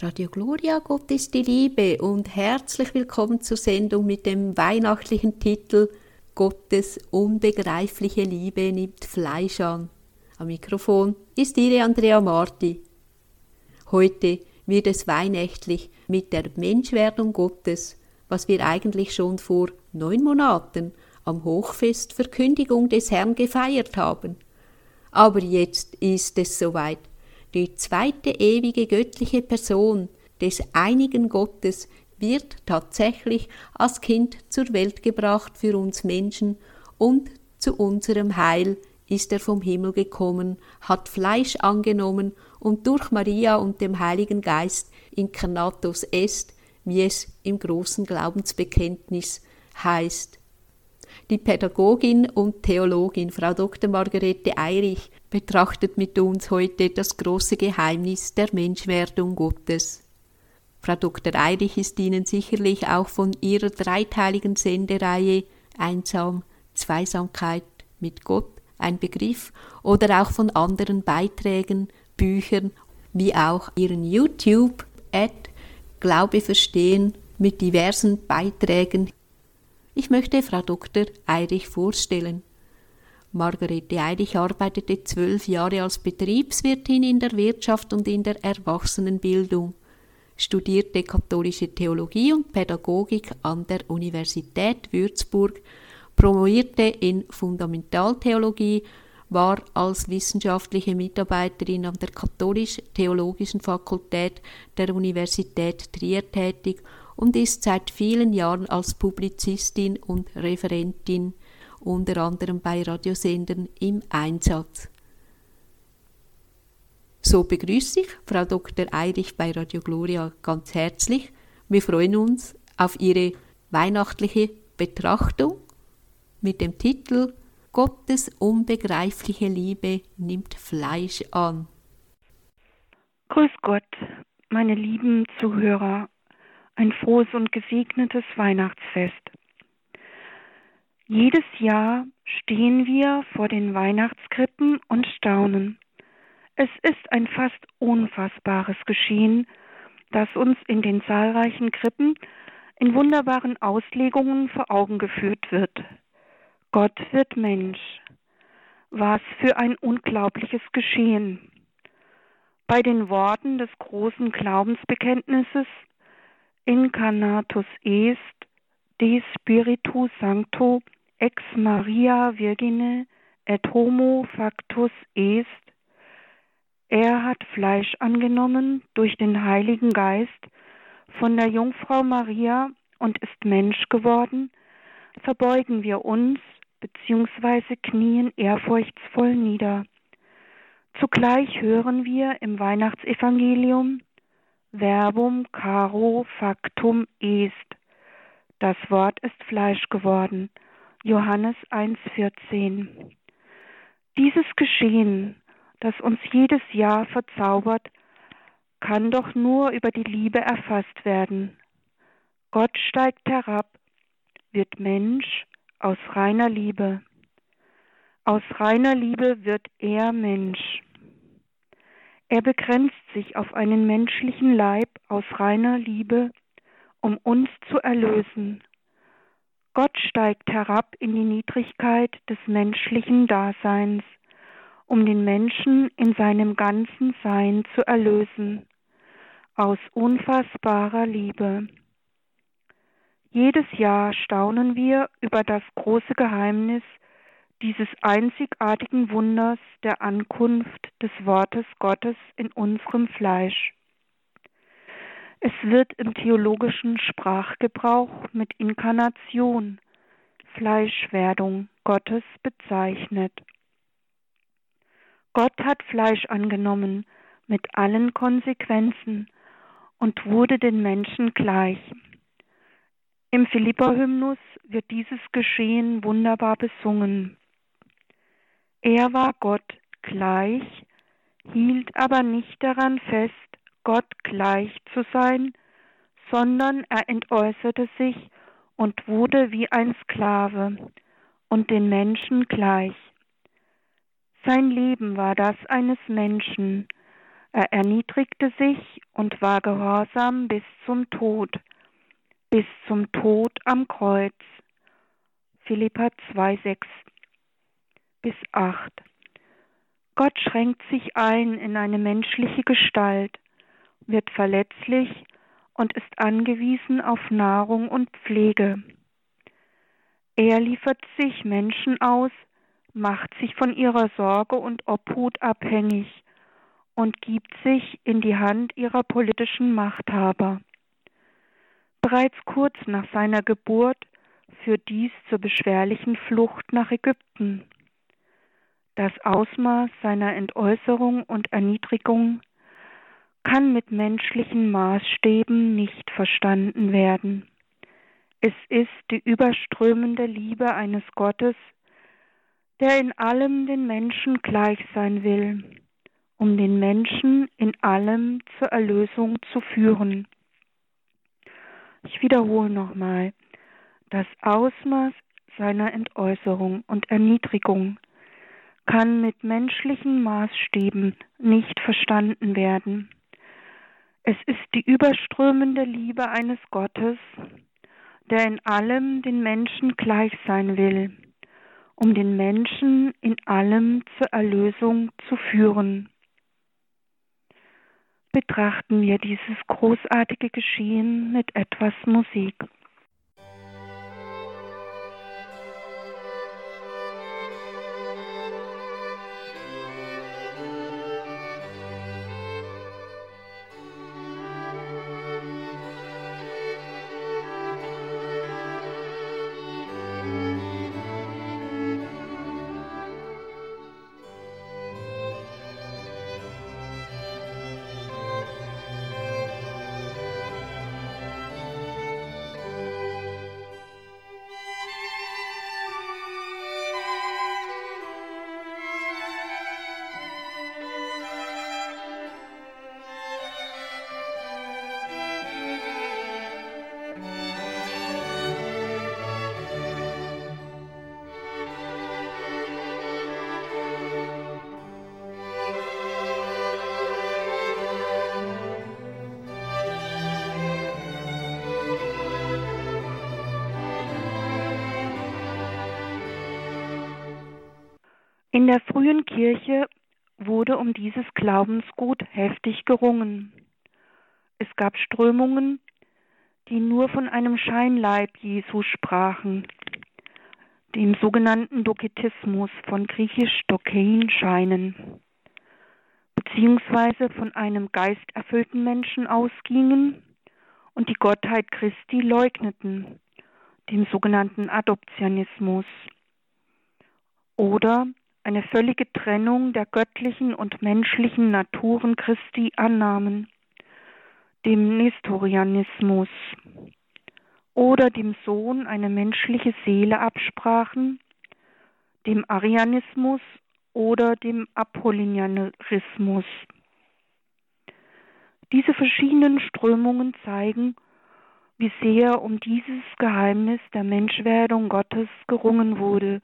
Radio Gloria, Gott ist die Liebe und herzlich willkommen zur Sendung mit dem weihnachtlichen Titel Gottes unbegreifliche Liebe nimmt Fleisch an. Am Mikrofon ist Ihre Andrea Marti. Heute wird es weihnachtlich mit der Menschwerdung Gottes, was wir eigentlich schon vor neun Monaten am Hochfest Verkündigung des Herrn gefeiert haben. Aber jetzt ist es soweit die zweite ewige göttliche Person des einigen Gottes wird tatsächlich als Kind zur Welt gebracht für uns Menschen und zu unserem Heil ist er vom Himmel gekommen, hat Fleisch angenommen und durch Maria und dem Heiligen Geist incarnatus est, wie es im großen Glaubensbekenntnis heißt. Die Pädagogin und Theologin Frau Dr. Margarete Eirich betrachtet mit uns heute das große Geheimnis der Menschwerdung Gottes. Frau Dr. Eirich ist Ihnen sicherlich auch von ihrer dreiteiligen Sendereihe Einsam, Zweisamkeit mit Gott ein Begriff oder auch von anderen Beiträgen, Büchern, wie auch ihren YouTube-Ad Glaube verstehen mit diversen Beiträgen. Ich möchte Frau Dr. Eirich vorstellen. Margarete Eidich arbeitete zwölf Jahre als Betriebswirtin in der Wirtschaft und in der Erwachsenenbildung, studierte katholische Theologie und Pädagogik an der Universität Würzburg, promovierte in Fundamentaltheologie, war als wissenschaftliche Mitarbeiterin an der Katholisch-Theologischen Fakultät der Universität Trier tätig und ist seit vielen Jahren als Publizistin und Referentin unter anderem bei Radiosendern im Einsatz. So begrüße ich Frau Dr. Eirich bei Radio Gloria ganz herzlich. Wir freuen uns auf Ihre weihnachtliche Betrachtung mit dem Titel Gottes unbegreifliche Liebe nimmt Fleisch an. Grüß Gott, meine lieben Zuhörer, ein frohes und gesegnetes Weihnachtsfest. Jedes Jahr stehen wir vor den Weihnachtskrippen und staunen. Es ist ein fast unfassbares Geschehen, das uns in den zahlreichen Krippen in wunderbaren Auslegungen vor Augen geführt wird. Gott wird Mensch. Was für ein unglaubliches Geschehen. Bei den Worten des großen Glaubensbekenntnisses Incarnatus est, de Spiritu Sancto ex Maria Virgine et homo factus est, er hat Fleisch angenommen durch den Heiligen Geist von der Jungfrau Maria und ist Mensch geworden, verbeugen wir uns bzw. knien ehrfurchtsvoll nieder. Zugleich hören wir im Weihnachtsevangelium Verbum caro factum est. Das Wort ist Fleisch geworden. Johannes 1,14. Dieses Geschehen, das uns jedes Jahr verzaubert, kann doch nur über die Liebe erfasst werden. Gott steigt herab, wird Mensch aus reiner Liebe. Aus reiner Liebe wird er Mensch. Er begrenzt sich auf einen menschlichen Leib aus reiner Liebe, um uns zu erlösen Gott steigt herab in die Niedrigkeit des menschlichen Daseins, um den Menschen in seinem ganzen Sein zu erlösen, aus unfassbarer Liebe. Jedes Jahr staunen wir über das große Geheimnis dieses einzigartigen Wunders der Ankunft des Wortes Gottes in unserem Fleisch. Es wird im theologischen Sprachgebrauch mit Inkarnation, Fleischwerdung Gottes bezeichnet. Gott hat Fleisch angenommen mit allen Konsequenzen und wurde den Menschen gleich. Im Philippa-Hymnus wird dieses Geschehen wunderbar besungen. Er war Gott gleich, hielt aber nicht daran fest, Gott gleich zu sein, sondern er entäußerte sich und wurde wie ein Sklave und den Menschen gleich. Sein Leben war das eines Menschen, Er erniedrigte sich und war gehorsam bis zum Tod, bis zum Tod am Kreuz. Philippa 2, 6 bis 8. Gott schränkt sich ein in eine menschliche Gestalt, wird verletzlich und ist angewiesen auf Nahrung und Pflege. Er liefert sich Menschen aus, macht sich von ihrer Sorge und Obhut abhängig und gibt sich in die Hand ihrer politischen Machthaber. Bereits kurz nach seiner Geburt führt dies zur beschwerlichen Flucht nach Ägypten. Das Ausmaß seiner Entäußerung und Erniedrigung kann mit menschlichen Maßstäben nicht verstanden werden. Es ist die überströmende Liebe eines Gottes, der in allem den Menschen gleich sein will, um den Menschen in allem zur Erlösung zu führen. Ich wiederhole nochmal, das Ausmaß seiner Entäußerung und Erniedrigung kann mit menschlichen Maßstäben nicht verstanden werden. Es ist die überströmende Liebe eines Gottes, der in allem den Menschen gleich sein will, um den Menschen in allem zur Erlösung zu führen. Betrachten wir dieses großartige Geschehen mit etwas Musik. In der frühen Kirche wurde um dieses Glaubensgut heftig gerungen. Es gab Strömungen, die nur von einem Scheinleib Jesu sprachen, dem sogenannten Doketismus von griechisch Dokein scheinen, beziehungsweise von einem geisterfüllten Menschen ausgingen und die Gottheit Christi leugneten, dem sogenannten Adoptionismus, oder eine völlige Trennung der göttlichen und menschlichen Naturen Christi annahmen, dem Nestorianismus oder dem Sohn eine menschliche Seele absprachen, dem Arianismus oder dem Apollinarismus. Diese verschiedenen Strömungen zeigen, wie sehr um dieses Geheimnis der Menschwerdung Gottes gerungen wurde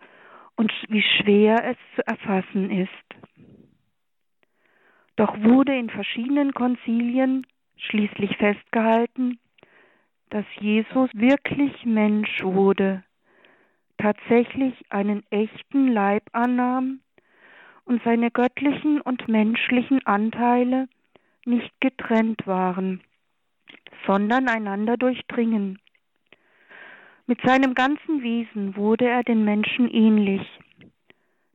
und wie schwer es zu erfassen ist. Doch wurde in verschiedenen Konzilien schließlich festgehalten, dass Jesus wirklich Mensch wurde, tatsächlich einen echten Leib annahm und seine göttlichen und menschlichen Anteile nicht getrennt waren, sondern einander durchdringen. Mit seinem ganzen Wesen wurde er den Menschen ähnlich,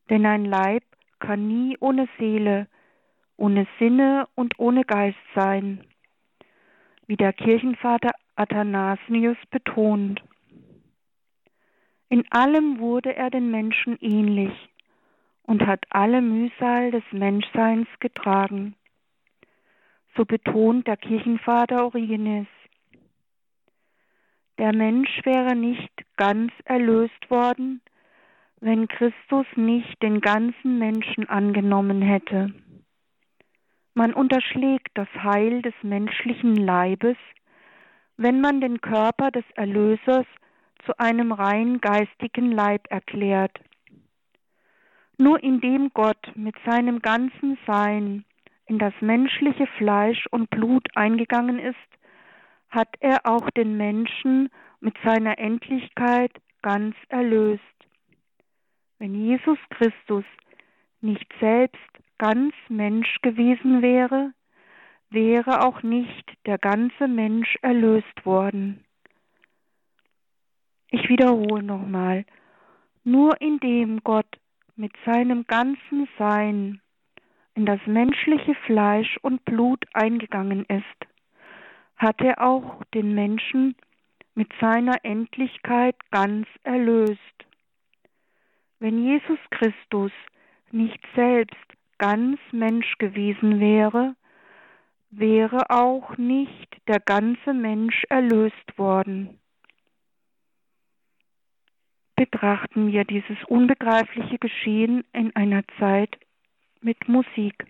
denn ein Leib kann nie ohne Seele, ohne Sinne und ohne Geist sein, wie der Kirchenvater Athanasius betont. In allem wurde er den Menschen ähnlich und hat alle Mühsal des Menschseins getragen. So betont der Kirchenvater Origenes. Der Mensch wäre nicht ganz erlöst worden, wenn Christus nicht den ganzen Menschen angenommen hätte. Man unterschlägt das Heil des menschlichen Leibes, wenn man den Körper des Erlösers zu einem rein geistigen Leib erklärt. Nur indem Gott mit seinem ganzen Sein in das menschliche Fleisch und Blut eingegangen ist, hat er auch den Menschen mit seiner Endlichkeit ganz erlöst. Wenn Jesus Christus nicht selbst ganz Mensch gewesen wäre, wäre auch nicht der ganze Mensch erlöst worden. Ich wiederhole nochmal, nur indem Gott mit seinem ganzen Sein in das menschliche Fleisch und Blut eingegangen ist, hat er auch den Menschen mit seiner Endlichkeit ganz erlöst. Wenn Jesus Christus nicht selbst ganz Mensch gewesen wäre, wäre auch nicht der ganze Mensch erlöst worden. Betrachten wir dieses unbegreifliche Geschehen in einer Zeit mit Musik.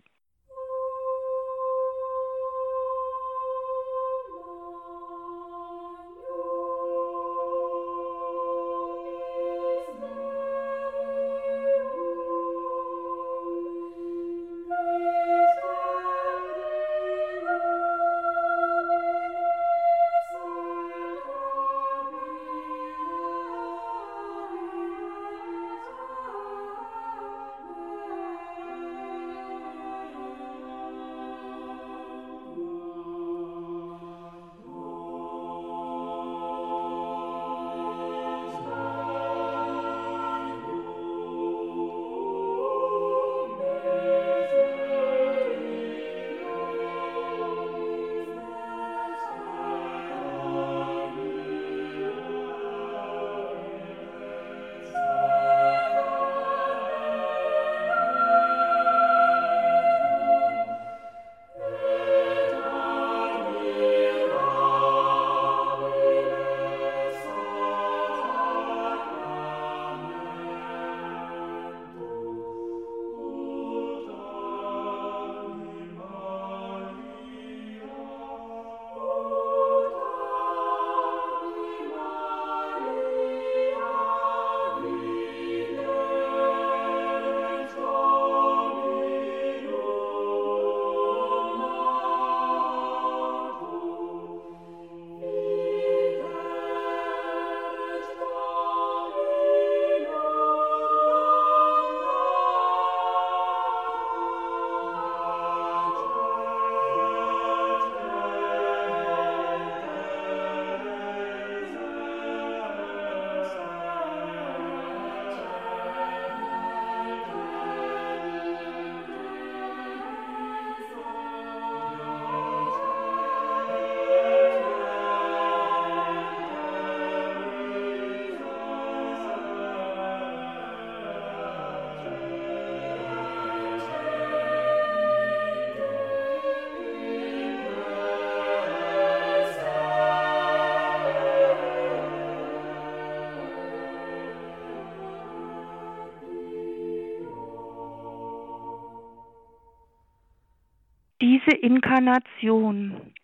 Diese Inkarnation,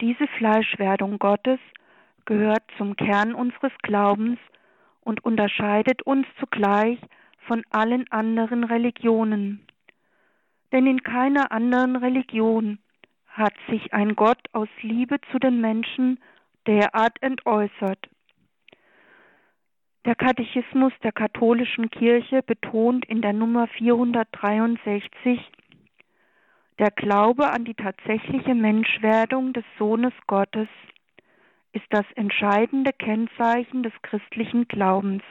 diese Fleischwerdung Gottes gehört zum Kern unseres Glaubens und unterscheidet uns zugleich von allen anderen Religionen. Denn in keiner anderen Religion hat sich ein Gott aus Liebe zu den Menschen derart entäußert. Der Katechismus der katholischen Kirche betont in der Nummer 463 der Glaube an die tatsächliche Menschwerdung des Sohnes Gottes ist das entscheidende Kennzeichen des christlichen Glaubens.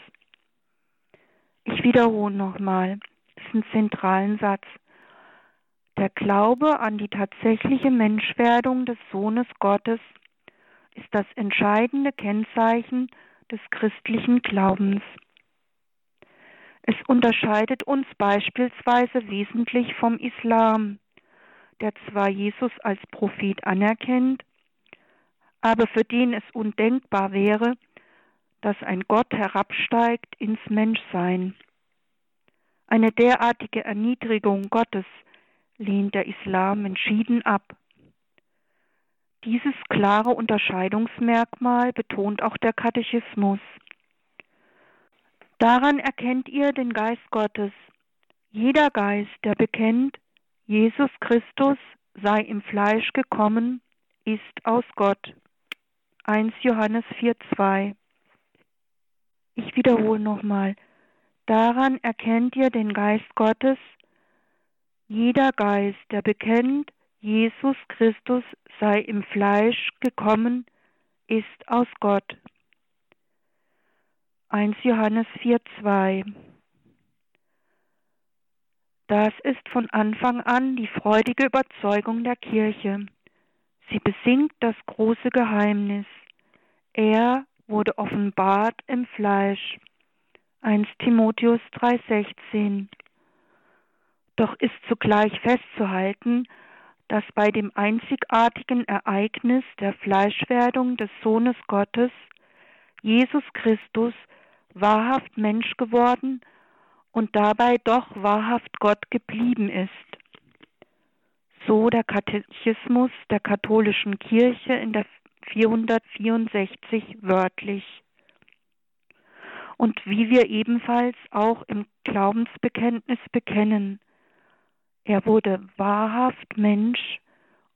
Ich wiederhole nochmal diesen zentralen Satz. Der Glaube an die tatsächliche Menschwerdung des Sohnes Gottes ist das entscheidende Kennzeichen des christlichen Glaubens. Es unterscheidet uns beispielsweise wesentlich vom Islam, der zwar Jesus als Prophet anerkennt, aber für den es undenkbar wäre, dass ein Gott herabsteigt ins Menschsein. Eine derartige Erniedrigung Gottes lehnt der Islam entschieden ab. Dieses klare Unterscheidungsmerkmal betont auch der Katechismus. Daran erkennt ihr den Geist Gottes. Jeder Geist, der bekennt, Jesus Christus sei im Fleisch gekommen, ist aus Gott. 1 Johannes 4,2 Ich wiederhole nochmal. Daran erkennt ihr den Geist Gottes. Jeder Geist, der bekennt, Jesus Christus sei im Fleisch gekommen, ist aus Gott. 1 Johannes 4,2 Das ist von Anfang an die freudige Überzeugung der Kirche. Sie besingt das große Geheimnis. Er wurde offenbart im Fleisch. 1 Timotheus 3:16. Doch ist zugleich festzuhalten, dass bei dem einzigartigen Ereignis der Fleischwerdung des Sohnes Gottes Jesus Christus wahrhaft Mensch geworden und dabei doch wahrhaft Gott geblieben ist. So der Katechismus der katholischen Kirche in der 464 wörtlich und wie wir ebenfalls auch im Glaubensbekenntnis bekennen. Er wurde wahrhaft Mensch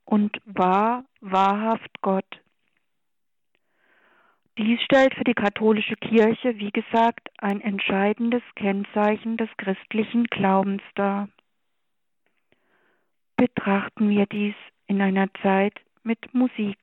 und war wahrhaft Gott. Dies stellt für die katholische Kirche, wie gesagt, ein entscheidendes Kennzeichen des christlichen Glaubens dar. Betrachten wir dies in einer Zeit mit Musik.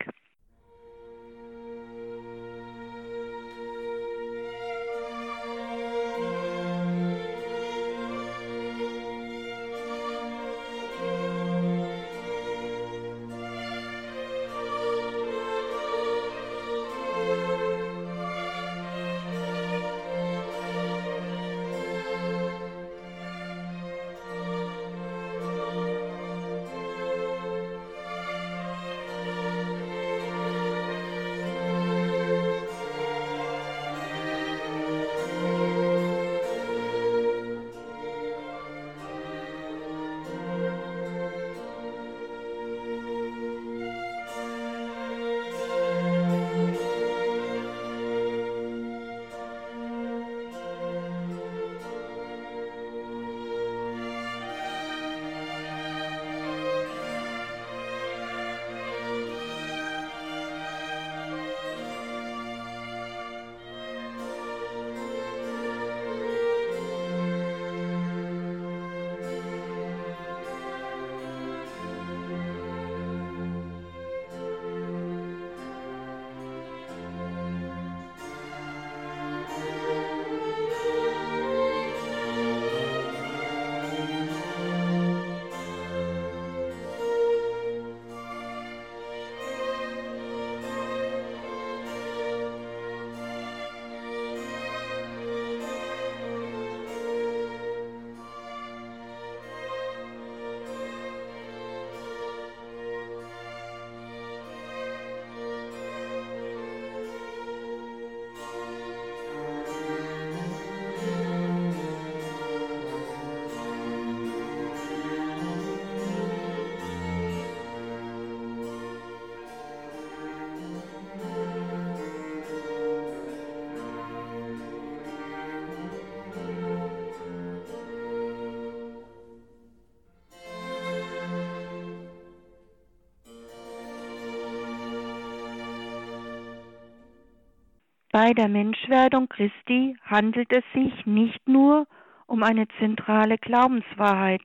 Bei der Menschwerdung Christi handelt es sich nicht nur um eine zentrale Glaubenswahrheit,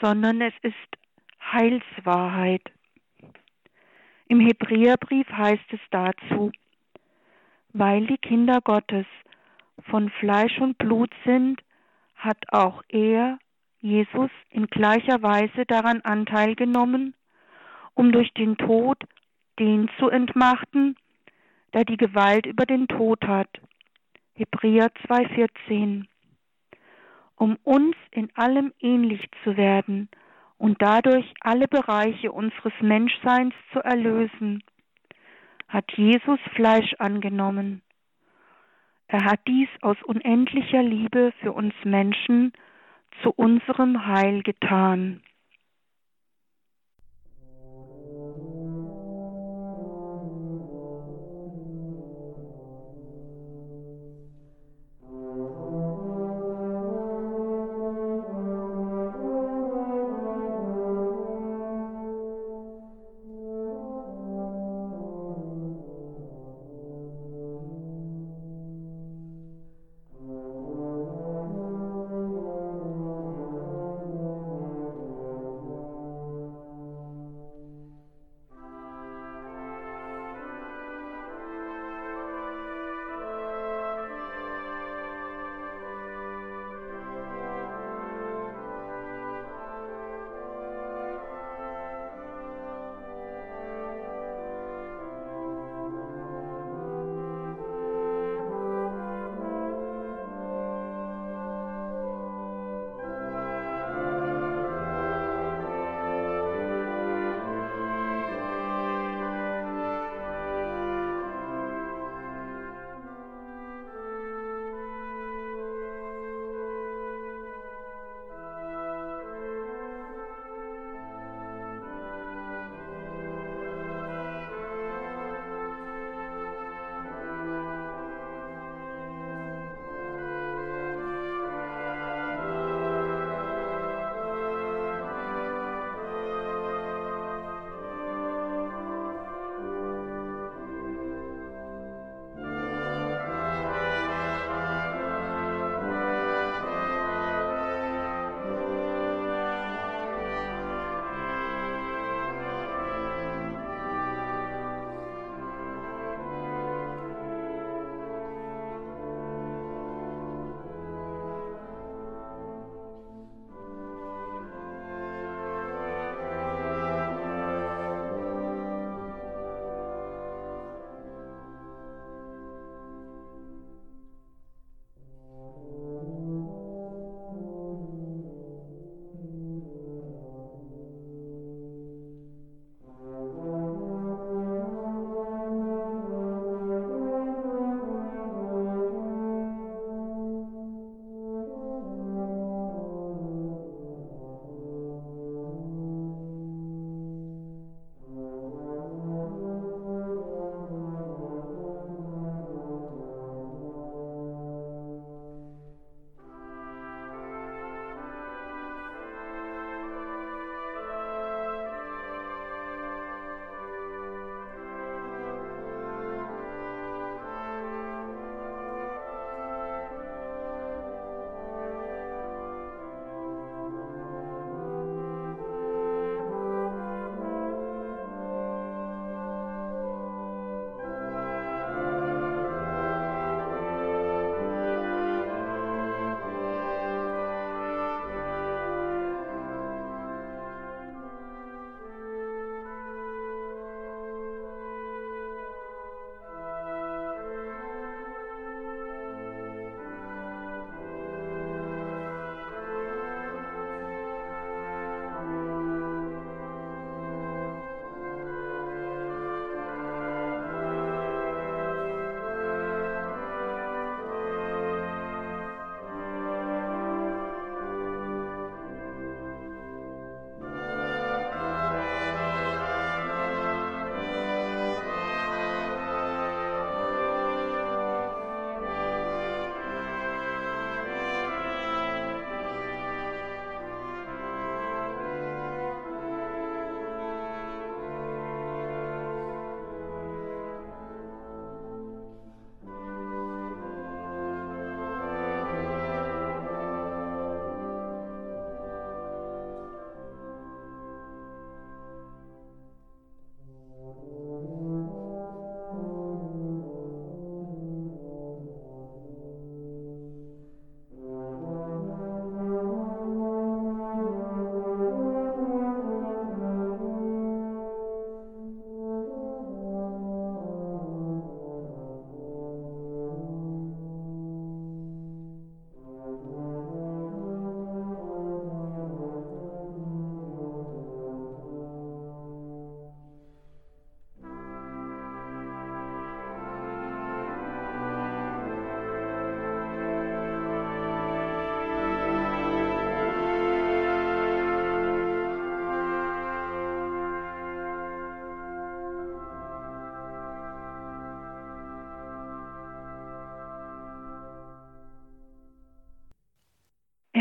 sondern es ist Heilswahrheit. Im Hebräerbrief heißt es dazu, weil die Kinder Gottes von Fleisch und Blut sind, hat auch er, Jesus, in gleicher Weise daran Anteil genommen, um durch den Tod den zu entmachten, der die Gewalt über den Tod hat. Hebräer 2,14. Um uns in allem ähnlich zu werden und dadurch alle Bereiche unseres Menschseins zu erlösen, hat Jesus Fleisch angenommen. Er hat dies aus unendlicher Liebe für uns Menschen zu unserem Heil getan.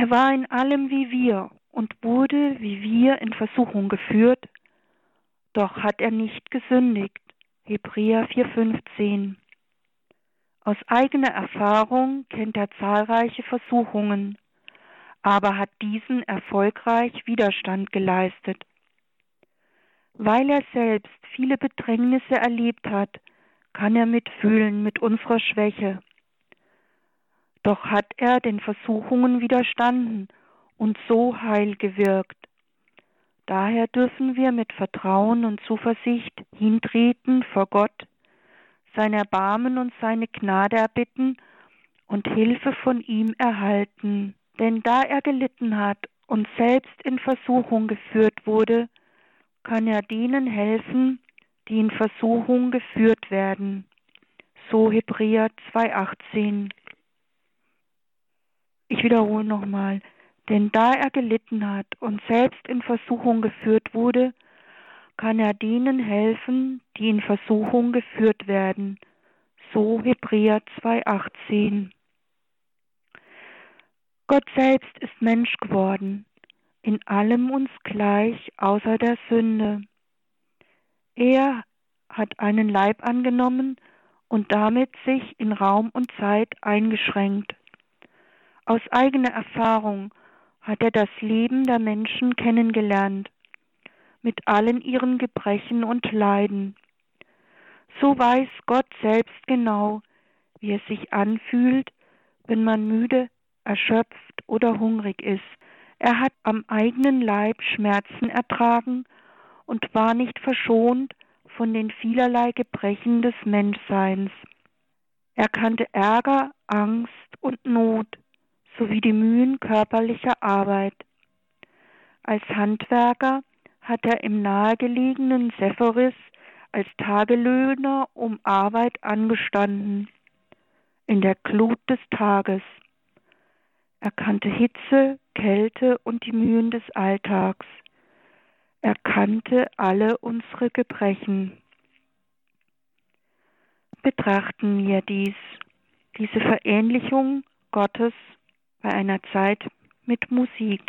Er war in allem wie wir und wurde wie wir in Versuchung geführt, doch hat er nicht gesündigt. Hebräer 4,15 Aus eigener Erfahrung kennt er zahlreiche Versuchungen, aber hat diesen erfolgreich Widerstand geleistet. Weil er selbst viele Bedrängnisse erlebt hat, kann er mitfühlen mit unserer Schwäche. Doch hat er den Versuchungen widerstanden und so heil gewirkt. Daher dürfen wir mit Vertrauen und Zuversicht hintreten vor Gott, sein Erbarmen und seine Gnade erbitten und Hilfe von ihm erhalten. Denn da er gelitten hat und selbst in Versuchung geführt wurde, kann er denen helfen, die in Versuchung geführt werden. So Hebräer 2,18. Ich wiederhole nochmal. Denn da er gelitten hat und selbst in Versuchung geführt wurde, kann er denen helfen, die in Versuchung geführt werden. So Hebräer 2,18. Gott selbst ist Mensch geworden, in allem uns gleich außer der Sünde. Er hat einen Leib angenommen und damit sich in Raum und Zeit eingeschränkt. Aus eigener Erfahrung hat er das Leben der Menschen kennengelernt, mit allen ihren Gebrechen und Leiden. So weiß Gott selbst genau, wie es sich anfühlt, wenn man müde, erschöpft oder hungrig ist. Er hat am eigenen Leib Schmerzen ertragen und war nicht verschont von den vielerlei Gebrechen des Menschseins. Er kannte Ärger, Angst und Not, sowie die Mühen körperlicher Arbeit. Als Handwerker hat er im nahegelegenen Sephoris als Tagelöhner um Arbeit angestanden, in der Glut des Tages. Er kannte Hitze, Kälte und die Mühen des Alltags. Er kannte alle unsere Gebrechen. Betrachten wir dies, diese Verähnlichung Gottes bei einer Zeit mit Musik.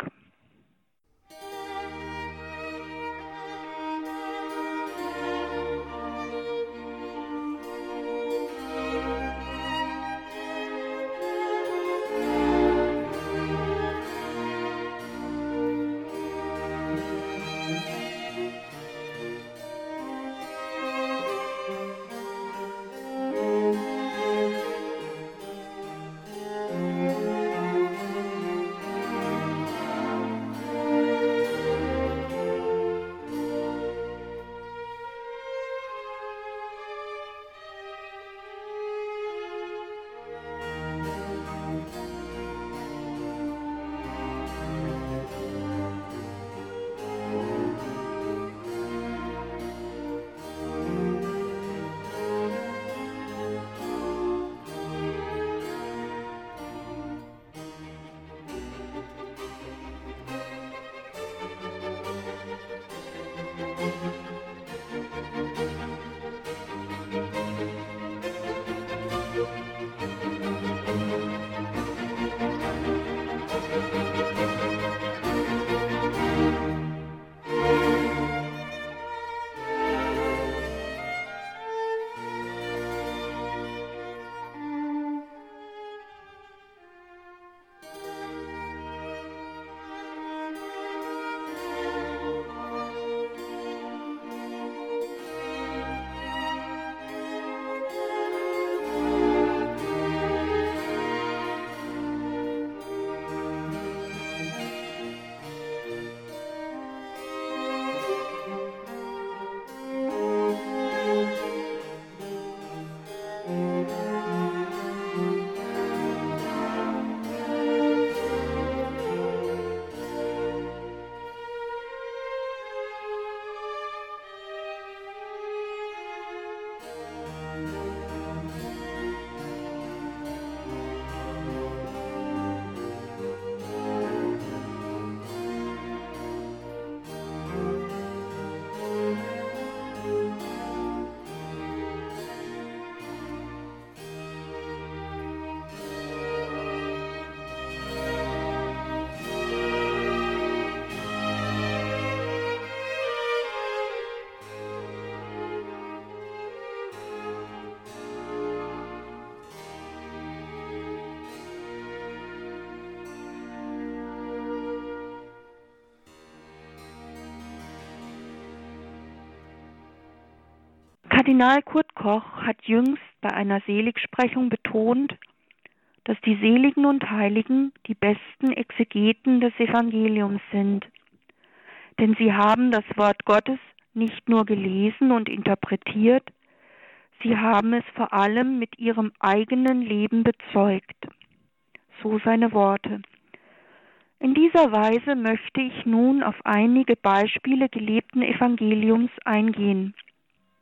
Kardinal Kurt Koch hat jüngst bei einer Seligsprechung betont, dass die Seligen und Heiligen die besten Exegeten des Evangeliums sind. Denn sie haben das Wort Gottes nicht nur gelesen und interpretiert, sie haben es vor allem mit ihrem eigenen Leben bezeugt. So seine Worte. In dieser Weise möchte ich nun auf einige Beispiele gelebten Evangeliums eingehen.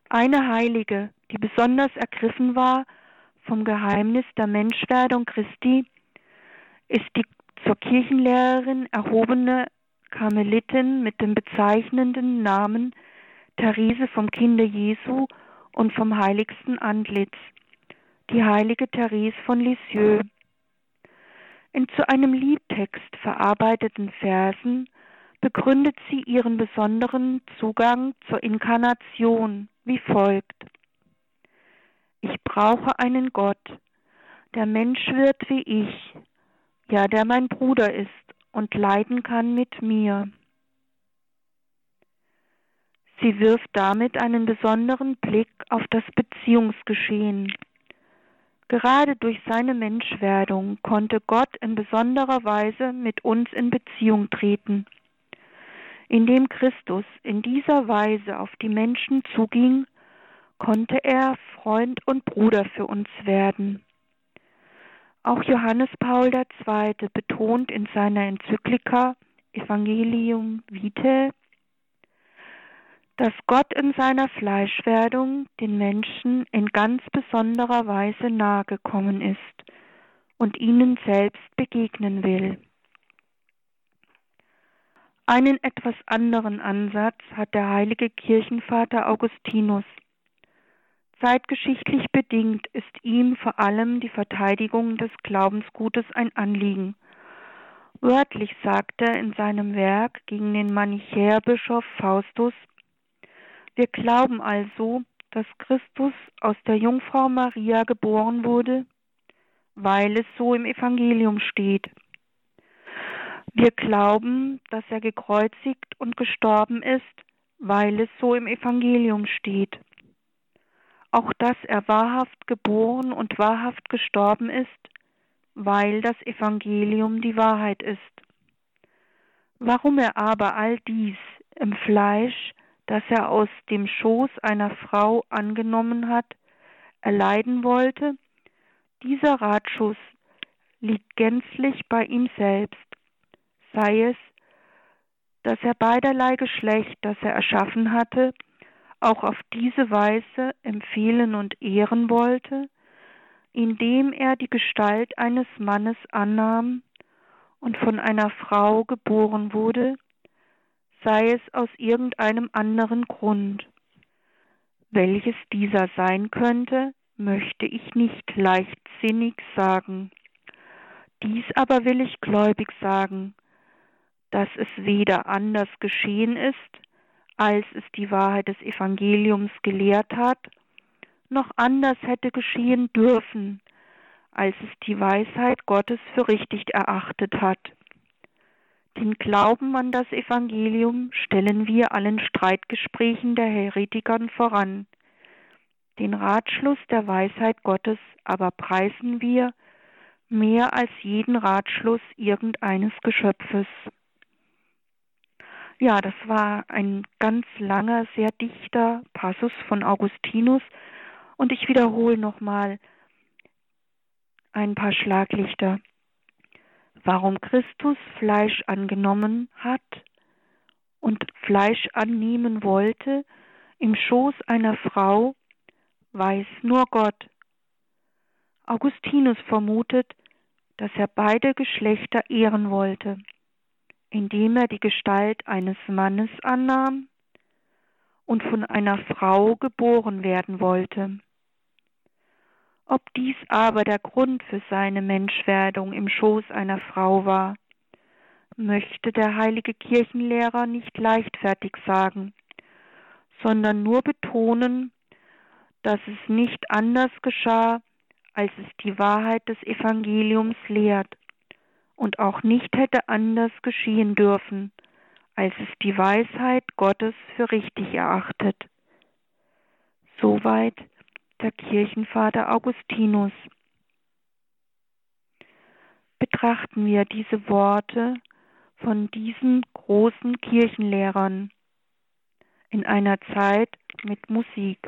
Eine Heilige, die besonders ergriffen war vom Geheimnis der Menschwerdung Christi, ist die zur Kirchenlehrerin erhobene Karmelitin mit dem bezeichnenden Namen Therese vom Kinde Jesu und vom heiligsten Antlitz, die heilige Therese von Lisieux. In zu einem Liedtext verarbeiteten Versen begründet sie ihren besonderen Zugang zur Inkarnation wie folgt. Ich brauche einen Gott, der Mensch wird wie ich, ja, der mein Bruder ist und leiden kann mit mir. Sie wirft damit einen besonderen Blick auf das Beziehungsgeschehen. Gerade durch seine Menschwerdung konnte Gott in besonderer Weise mit uns in Beziehung treten. Indem Christus in dieser Weise auf die Menschen zuging, konnte er Freund und Bruder für uns werden. Auch Johannes Paul II. betont in seiner Enzyklika Evangelium Vitae dass Gott in seiner Fleischwerdung den Menschen in ganz besonderer Weise nahe gekommen ist und ihnen selbst begegnen will. Einen etwas anderen Ansatz hat der heilige Kirchenvater Augustinus. Zeitgeschichtlich bedingt ist ihm vor allem die Verteidigung des Glaubensgutes ein Anliegen. Wörtlich sagt er in seinem Werk gegen den Manichäerbischof Faustus wir glauben also, dass Christus aus der Jungfrau Maria geboren wurde, weil es so im Evangelium steht. Wir glauben, dass er gekreuzigt und gestorben ist, weil es so im Evangelium steht. Auch dass er wahrhaft geboren und wahrhaft gestorben ist, weil das Evangelium die Wahrheit ist. Warum er aber all dies im Fleisch das er aus dem Schoß einer Frau angenommen hat, erleiden wollte, dieser Ratschuss liegt gänzlich bei ihm selbst, sei es, dass er beiderlei Geschlecht, das er erschaffen hatte, auch auf diese Weise empfehlen und ehren wollte, indem er die Gestalt eines Mannes annahm und von einer Frau geboren wurde, sei es aus irgendeinem anderen Grund. Welches dieser sein könnte, möchte ich nicht leichtsinnig sagen. Dies aber will ich gläubig sagen, dass es weder anders geschehen ist, als es die Wahrheit des Evangeliums gelehrt hat, noch anders hätte geschehen dürfen, als es die Weisheit Gottes für richtig erachtet hat. Den Glauben an das Evangelium stellen wir allen Streitgesprächen der Heretikern voran. Den Ratschluss der Weisheit Gottes aber preisen wir mehr als jeden Ratschluss irgendeines Geschöpfes. Ja, das war ein ganz langer, sehr dichter Passus von Augustinus. Und ich wiederhole nochmal ein paar Schlaglichter. Warum Christus Fleisch angenommen hat und Fleisch annehmen wollte im Schoß einer Frau, weiß nur Gott. Augustinus vermutet, dass er beide Geschlechter ehren wollte, indem er die Gestalt eines Mannes annahm und von einer Frau geboren werden wollte. Ob dies aber der Grund für seine Menschwerdung im Schoß einer Frau war, möchte der heilige Kirchenlehrer nicht leichtfertig sagen, sondern nur betonen, dass es nicht anders geschah, als es die Wahrheit des Evangeliums lehrt und auch nicht hätte anders geschehen dürfen, als es die Weisheit Gottes für richtig erachtet. Soweit der Kirchenvater Augustinus. Betrachten wir diese Worte von diesen großen Kirchenlehrern in einer Zeit mit Musik.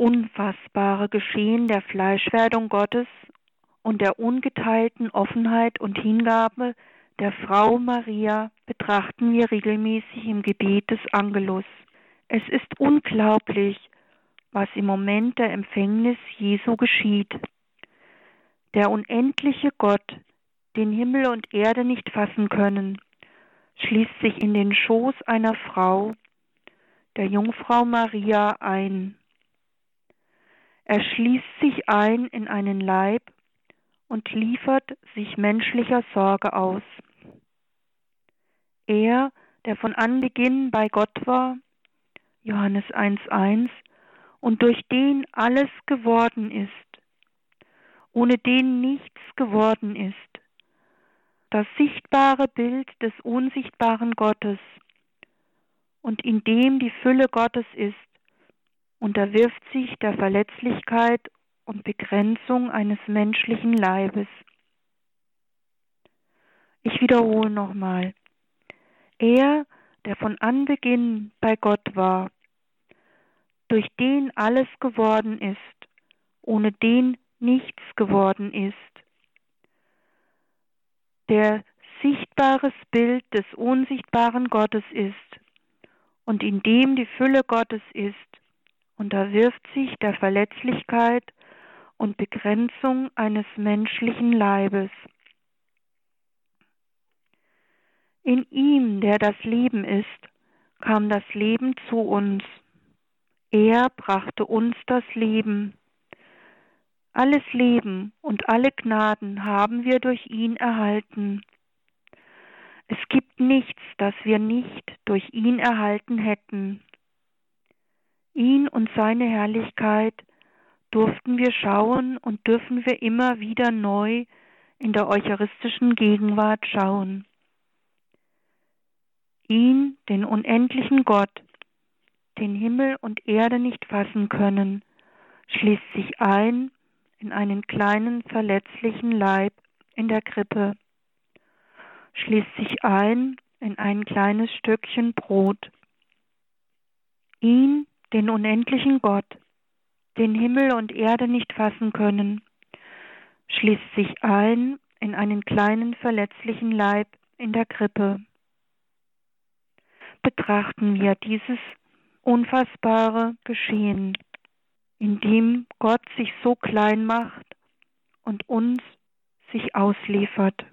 Unfassbare Geschehen der Fleischwerdung Gottes und der ungeteilten Offenheit und Hingabe der Frau Maria betrachten wir regelmäßig im Gebet des Angelus. Es ist unglaublich, was im Moment der Empfängnis Jesu geschieht. Der unendliche Gott, den Himmel und Erde nicht fassen können, schließt sich in den Schoß einer Frau, der Jungfrau Maria ein. Er schließt sich ein in einen Leib und liefert sich menschlicher Sorge aus. Er, der von Anbeginn bei Gott war, Johannes 1.1, und durch den alles geworden ist, ohne den nichts geworden ist, das sichtbare Bild des unsichtbaren Gottes, und in dem die Fülle Gottes ist, unterwirft sich der Verletzlichkeit und Begrenzung eines menschlichen Leibes. Ich wiederhole nochmal. Er, der von Anbeginn bei Gott war, durch den alles geworden ist, ohne den nichts geworden ist, der sichtbares Bild des unsichtbaren Gottes ist, und in dem die Fülle Gottes ist, unterwirft sich der Verletzlichkeit und Begrenzung eines menschlichen Leibes. In ihm, der das Leben ist, kam das Leben zu uns. Er brachte uns das Leben. Alles Leben und alle Gnaden haben wir durch ihn erhalten. Es gibt nichts, das wir nicht durch ihn erhalten hätten. Ihn und seine Herrlichkeit durften wir schauen und dürfen wir immer wieder neu in der eucharistischen Gegenwart schauen. Ihn, den unendlichen Gott, den Himmel und Erde nicht fassen können, schließt sich ein in einen kleinen verletzlichen Leib in der Krippe, schließt sich ein in ein kleines Stückchen Brot. Ihn, den unendlichen Gott, den Himmel und Erde nicht fassen können, schließt sich ein in einen kleinen verletzlichen Leib in der Krippe. Betrachten wir dieses unfassbare Geschehen, in dem Gott sich so klein macht und uns sich ausliefert.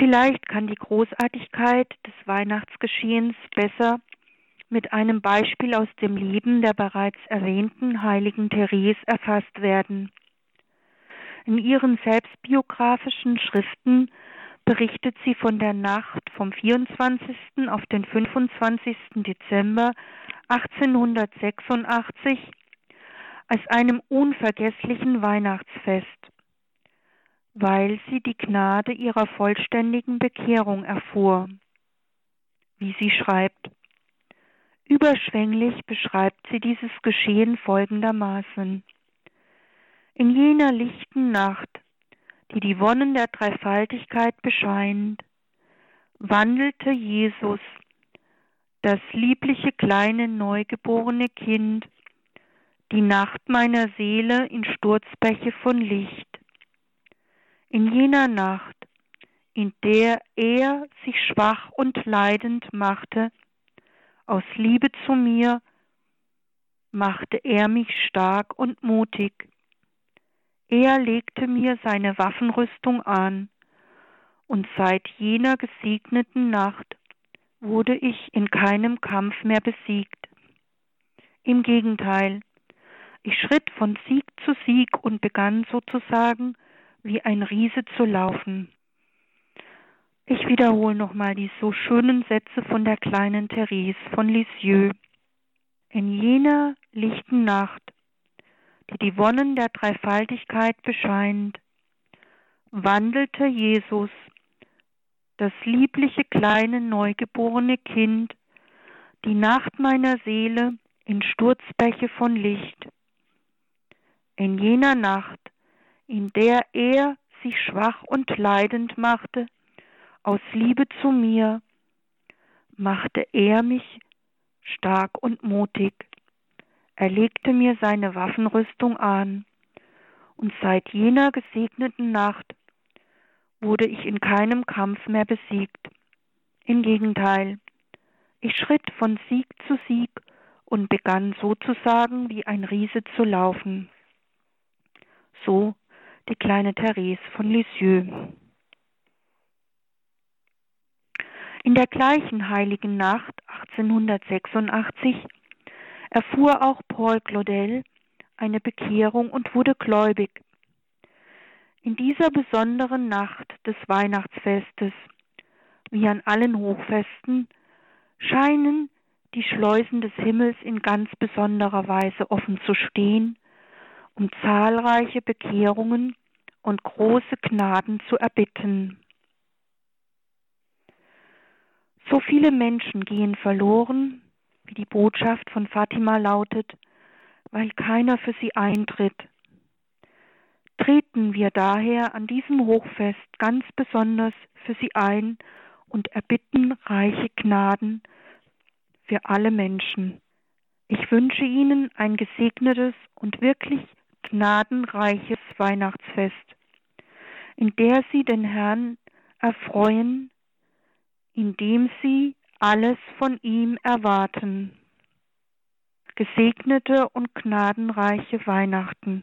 Vielleicht kann die Großartigkeit des Weihnachtsgeschehens besser mit einem Beispiel aus dem Leben der bereits erwähnten heiligen Therese erfasst werden. In ihren selbstbiografischen Schriften berichtet sie von der Nacht vom 24. auf den 25. Dezember 1886 als einem unvergesslichen Weihnachtsfest, weil sie die Gnade ihrer vollständigen Bekehrung erfuhr. Wie sie schreibt, Überschwänglich beschreibt sie dieses Geschehen folgendermaßen. In jener lichten Nacht, die die Wonnen der Dreifaltigkeit bescheint, wandelte Jesus, das liebliche kleine neugeborene Kind, die Nacht meiner Seele in Sturzbäche von Licht. In jener Nacht, in der er sich schwach und leidend machte, aus Liebe zu mir machte er mich stark und mutig. Er legte mir seine Waffenrüstung an, und seit jener gesegneten Nacht wurde ich in keinem Kampf mehr besiegt. Im Gegenteil, ich schritt von Sieg zu Sieg und begann sozusagen wie ein Riese zu laufen. Ich wiederhole nochmal die so schönen Sätze von der kleinen Therese von Lisieux. In jener lichten Nacht, die die Wonnen der Dreifaltigkeit bescheint, wandelte Jesus, das liebliche kleine neugeborene Kind, die Nacht meiner Seele in Sturzbäche von Licht. In jener Nacht, in der er sich schwach und leidend machte, aus Liebe zu mir machte er mich stark und mutig. Er legte mir seine Waffenrüstung an, und seit jener gesegneten Nacht wurde ich in keinem Kampf mehr besiegt. Im Gegenteil, ich schritt von Sieg zu Sieg und begann sozusagen wie ein Riese zu laufen. So die kleine Therese von Lisieux. In der gleichen heiligen Nacht 1886 erfuhr auch Paul Claudel eine Bekehrung und wurde gläubig. In dieser besonderen Nacht des Weihnachtsfestes, wie an allen Hochfesten, scheinen die Schleusen des Himmels in ganz besonderer Weise offen zu stehen, um zahlreiche Bekehrungen und große Gnaden zu erbitten. So viele Menschen gehen verloren, wie die Botschaft von Fatima lautet, weil keiner für sie eintritt. Treten wir daher an diesem Hochfest ganz besonders für sie ein und erbitten reiche Gnaden für alle Menschen. Ich wünsche Ihnen ein gesegnetes und wirklich gnadenreiches Weihnachtsfest, in der Sie den Herrn erfreuen indem sie alles von ihm erwarten. Gesegnete und gnadenreiche Weihnachten.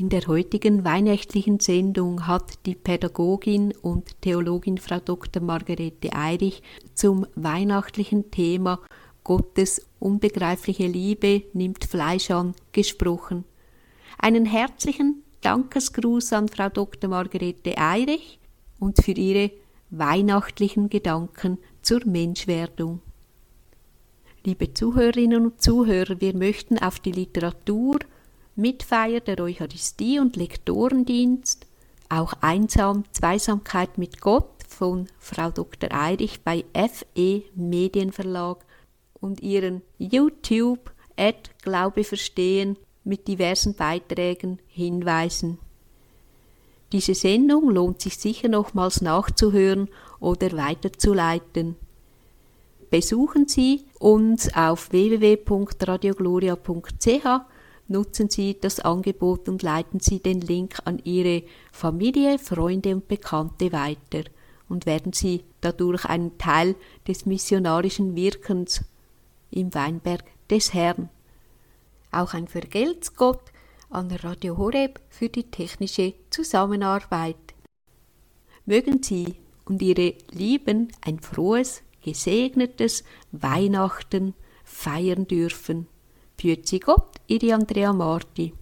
In der heutigen weihnachtlichen Sendung hat die Pädagogin und Theologin Frau Dr. Margarete Eirich zum weihnachtlichen Thema Gottes unbegreifliche Liebe nimmt Fleisch an gesprochen. Einen herzlichen Dankesgruß an Frau Dr. Margarete Eirich und für ihre weihnachtlichen Gedanken zur Menschwerdung. Liebe Zuhörerinnen und Zuhörer, wir möchten auf die Literatur, Mitfeier der Eucharistie und Lektorendienst, auch Einsam, Zweisamkeit mit Gott von Frau Dr. Eirich bei FE Medienverlag und ihren YouTube at Glaube verstehen mit diversen Beiträgen hinweisen. Diese Sendung lohnt sich sicher nochmals nachzuhören oder weiterzuleiten. Besuchen Sie uns auf www.radiogloria.ch, nutzen Sie das Angebot und leiten Sie den Link an Ihre Familie, Freunde und Bekannte weiter und werden Sie dadurch ein Teil des missionarischen Wirkens im Weinberg des Herrn. Auch ein Vergelt's Gott an Radio Horeb für die technische Zusammenarbeit. Mögen Sie und Ihre Lieben ein frohes, gesegnetes Weihnachten feiern dürfen. Für Sie Gott, Ihre Andrea Marti.